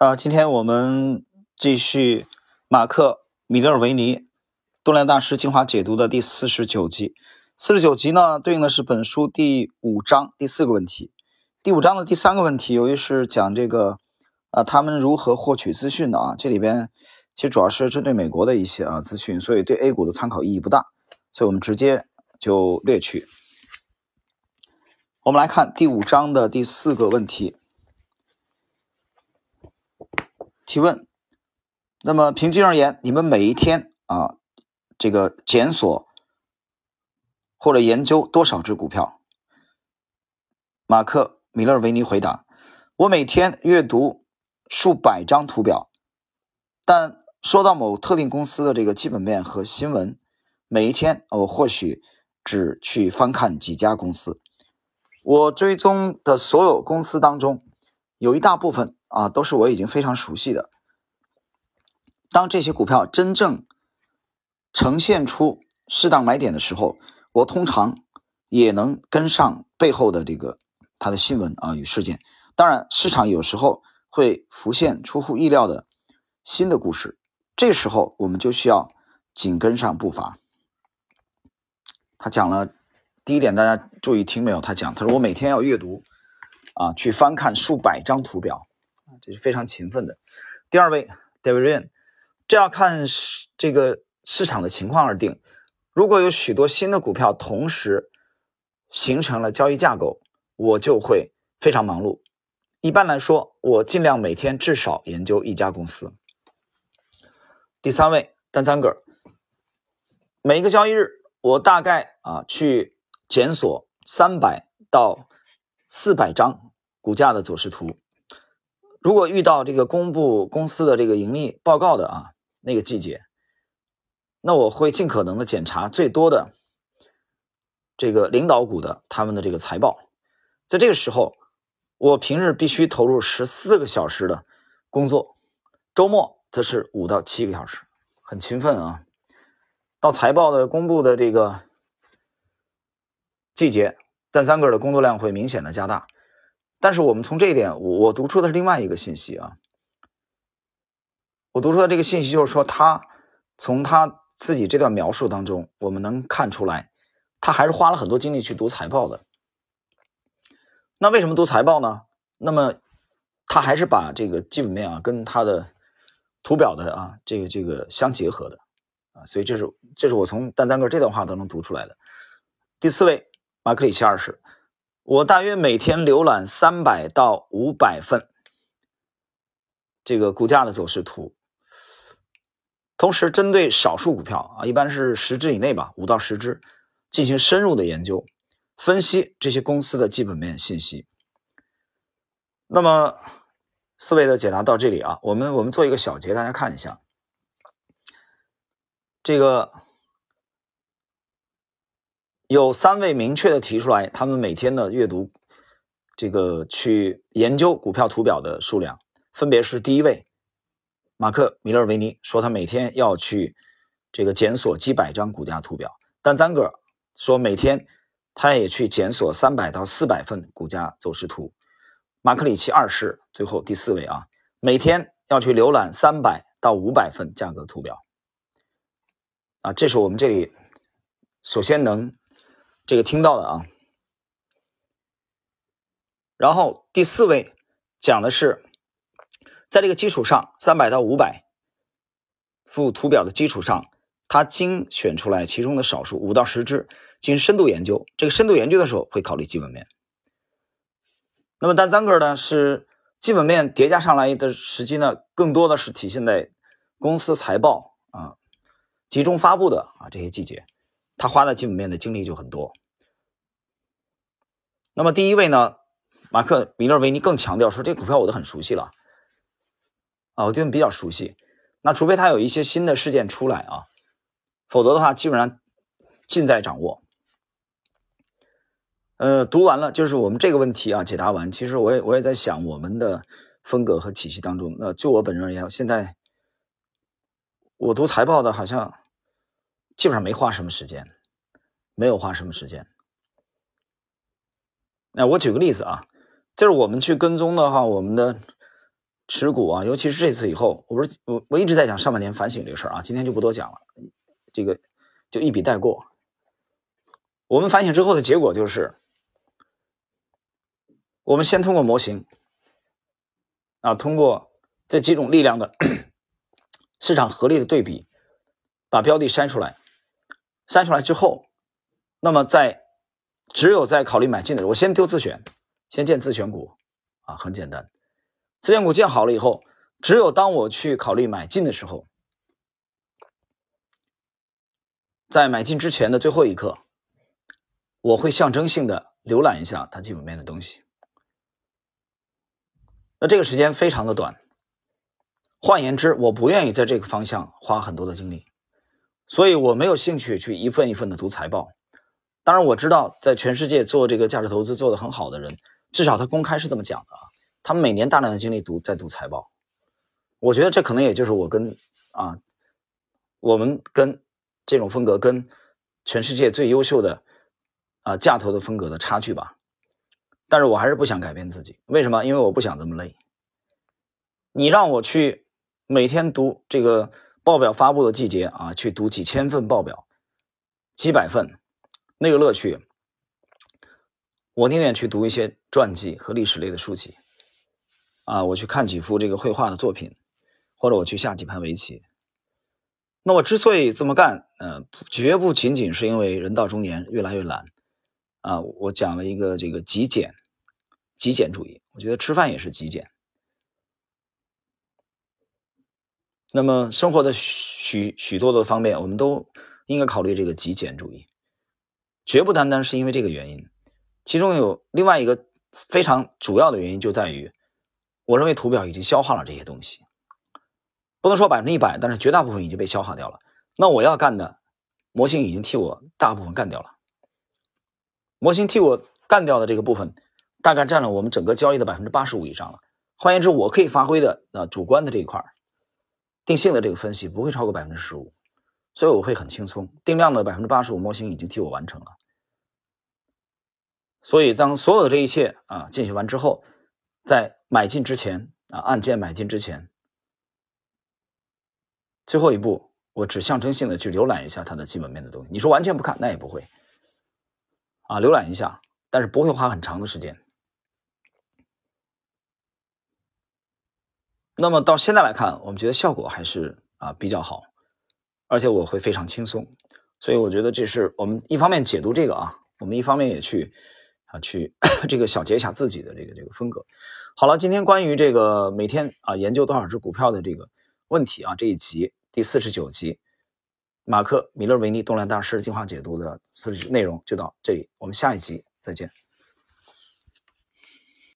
啊，今天我们继续马克·米勒尔维尼动量大师精华解读的第四十九集。四十九集呢，对应的是本书第五章第四个问题。第五章的第三个问题，由于是讲这个啊，他们如何获取资讯的啊，这里边其实主要是针对美国的一些啊资讯，所以对 A 股的参考意义不大，所以我们直接就略去。我们来看第五章的第四个问题。提问，那么平均而言，你们每一天啊，这个检索或者研究多少只股票？马克·米勒维尼回答：我每天阅读数百张图表，但说到某特定公司的这个基本面和新闻，每一天我或许只去翻看几家公司。我追踪的所有公司当中，有一大部分。啊，都是我已经非常熟悉的。当这些股票真正呈现出适当买点的时候，我通常也能跟上背后的这个它的新闻啊与事件。当然，市场有时候会浮现出乎意料的新的故事，这时候我们就需要紧跟上步伐。他讲了第一点，大家注意听没有？他讲，他说我每天要阅读啊，去翻看数百张图表。这是非常勤奋的。第二位，David Ryan，这要看这个市场的情况而定。如果有许多新的股票同时形成了交易架构，我就会非常忙碌。一般来说，我尽量每天至少研究一家公司。第三位，Dan Zanger，每一个交易日，我大概啊去检索三百到四百张股价的走势图。如果遇到这个公布公司的这个盈利报告的啊那个季节，那我会尽可能的检查最多的这个领导股的他们的这个财报。在这个时候，我平日必须投入十四个小时的工作，周末则是五到七个小时，很勤奋啊。到财报的公布的这个季节，但三个的工作量会明显的加大。但是我们从这一点，我我读出的是另外一个信息啊。我读出的这个信息就是说，他从他自己这段描述当中，我们能看出来，他还是花了很多精力去读财报的。那为什么读财报呢？那么他还是把这个基本面啊跟他的图表的啊这个这个相结合的啊，所以这是这是我从丹丹哥这段话当中读出来的。第四位，马克里奇二十。我大约每天浏览三百到五百份这个股价的走势图，同时针对少数股票啊，一般是十只以内吧，五到十只，进行深入的研究，分析这些公司的基本面信息。那么四位的解答到这里啊，我们我们做一个小结，大家看一下这个。有三位明确的提出来，他们每天的阅读，这个去研究股票图表的数量，分别是第一位，马克·米勒维尼说他每天要去这个检索几百张股价图表，但丹格尔说每天他也去检索三百到四百份股价走势图，马克里奇二世最后第四位啊，每天要去浏览三百到五百份价格图表，啊，这是我们这里首先能。这个听到的啊，然后第四位讲的是，在这个基础上，三百到五百幅图表的基础上，他精选出来其中的少数五到十只进行深度研究。这个深度研究的时候会考虑基本面。那么单三个呢是基本面叠加上来的时机呢，更多的是体现在公司财报啊集中发布的啊这些季节，他花的基本面的精力就很多。那么第一位呢，马克·米勒维尼更强调说，这股票我都很熟悉了，啊，我对你比较熟悉。那除非他有一些新的事件出来啊，否则的话，基本上尽在掌握。呃，读完了就是我们这个问题啊，解答完。其实我也我也在想，我们的风格和体系当中，那就我本人而言，现在我读财报的，好像基本上没花什么时间，没有花什么时间。那我举个例子啊，就是我们去跟踪的话，我们的持股啊，尤其是这次以后，我不是我我一直在讲上半年反省这个事儿啊，今天就不多讲了，这个就一笔带过。我们反省之后的结果就是，我们先通过模型啊，通过这几种力量的 市场合力的对比，把标的筛出来，筛出来之后，那么在只有在考虑买进的时候，我先丢自选，先建自选股啊，很简单。自选股建好了以后，只有当我去考虑买进的时候，在买进之前的最后一刻，我会象征性的浏览一下它基本面的东西。那这个时间非常的短，换言之，我不愿意在这个方向花很多的精力，所以我没有兴趣去一份一份的读财报。当然，我知道在全世界做这个价值投资做得很好的人，至少他公开是这么讲的啊。他们每年大量的精力读在读财报，我觉得这可能也就是我跟啊，我们跟这种风格跟全世界最优秀的啊价投的风格的差距吧。但是我还是不想改变自己，为什么？因为我不想这么累。你让我去每天读这个报表发布的季节啊，去读几千份报表，几百份，那个乐趣，我宁愿去读一些传记和历史类的书籍。啊，我去看几幅这个绘画的作品，或者我去下几盘围棋。那我之所以这么干，呃，绝不仅仅是因为人到中年越来越懒啊。我讲了一个这个极简，极简主义，我觉得吃饭也是极简。那么生活的许许多多方面，我们都应该考虑这个极简主义，绝不单单是因为这个原因，其中有另外一个非常主要的原因就在于。我认为图表已经消化了这些东西，不能说百分之一百，但是绝大部分已经被消化掉了。那我要干的，模型已经替我大部分干掉了。模型替我干掉的这个部分，大概占了我们整个交易的百分之八十五以上了。换言之，我可以发挥的啊主观的这一块定性的这个分析不会超过百分之十五，所以我会很轻松。定量的百分之八十五，模型已经替我完成了。所以当所有的这一切啊进行完之后。在买进之前啊，按键买进之前，最后一步，我只象征性的去浏览一下它的基本面的东西。你说完全不看，那也不会啊，浏览一下，但是不会花很长的时间。那么到现在来看，我们觉得效果还是啊比较好，而且我会非常轻松，所以我觉得这是我们一方面解读这个啊，我们一方面也去。啊，去 这个小结一下自己的这个这个风格。好了，今天关于这个每天啊研究多少只股票的这个问题啊，这一集第四十九集，马克·米勒维尼动量大师进化解读的四十内容就到这里，我们下一集再见。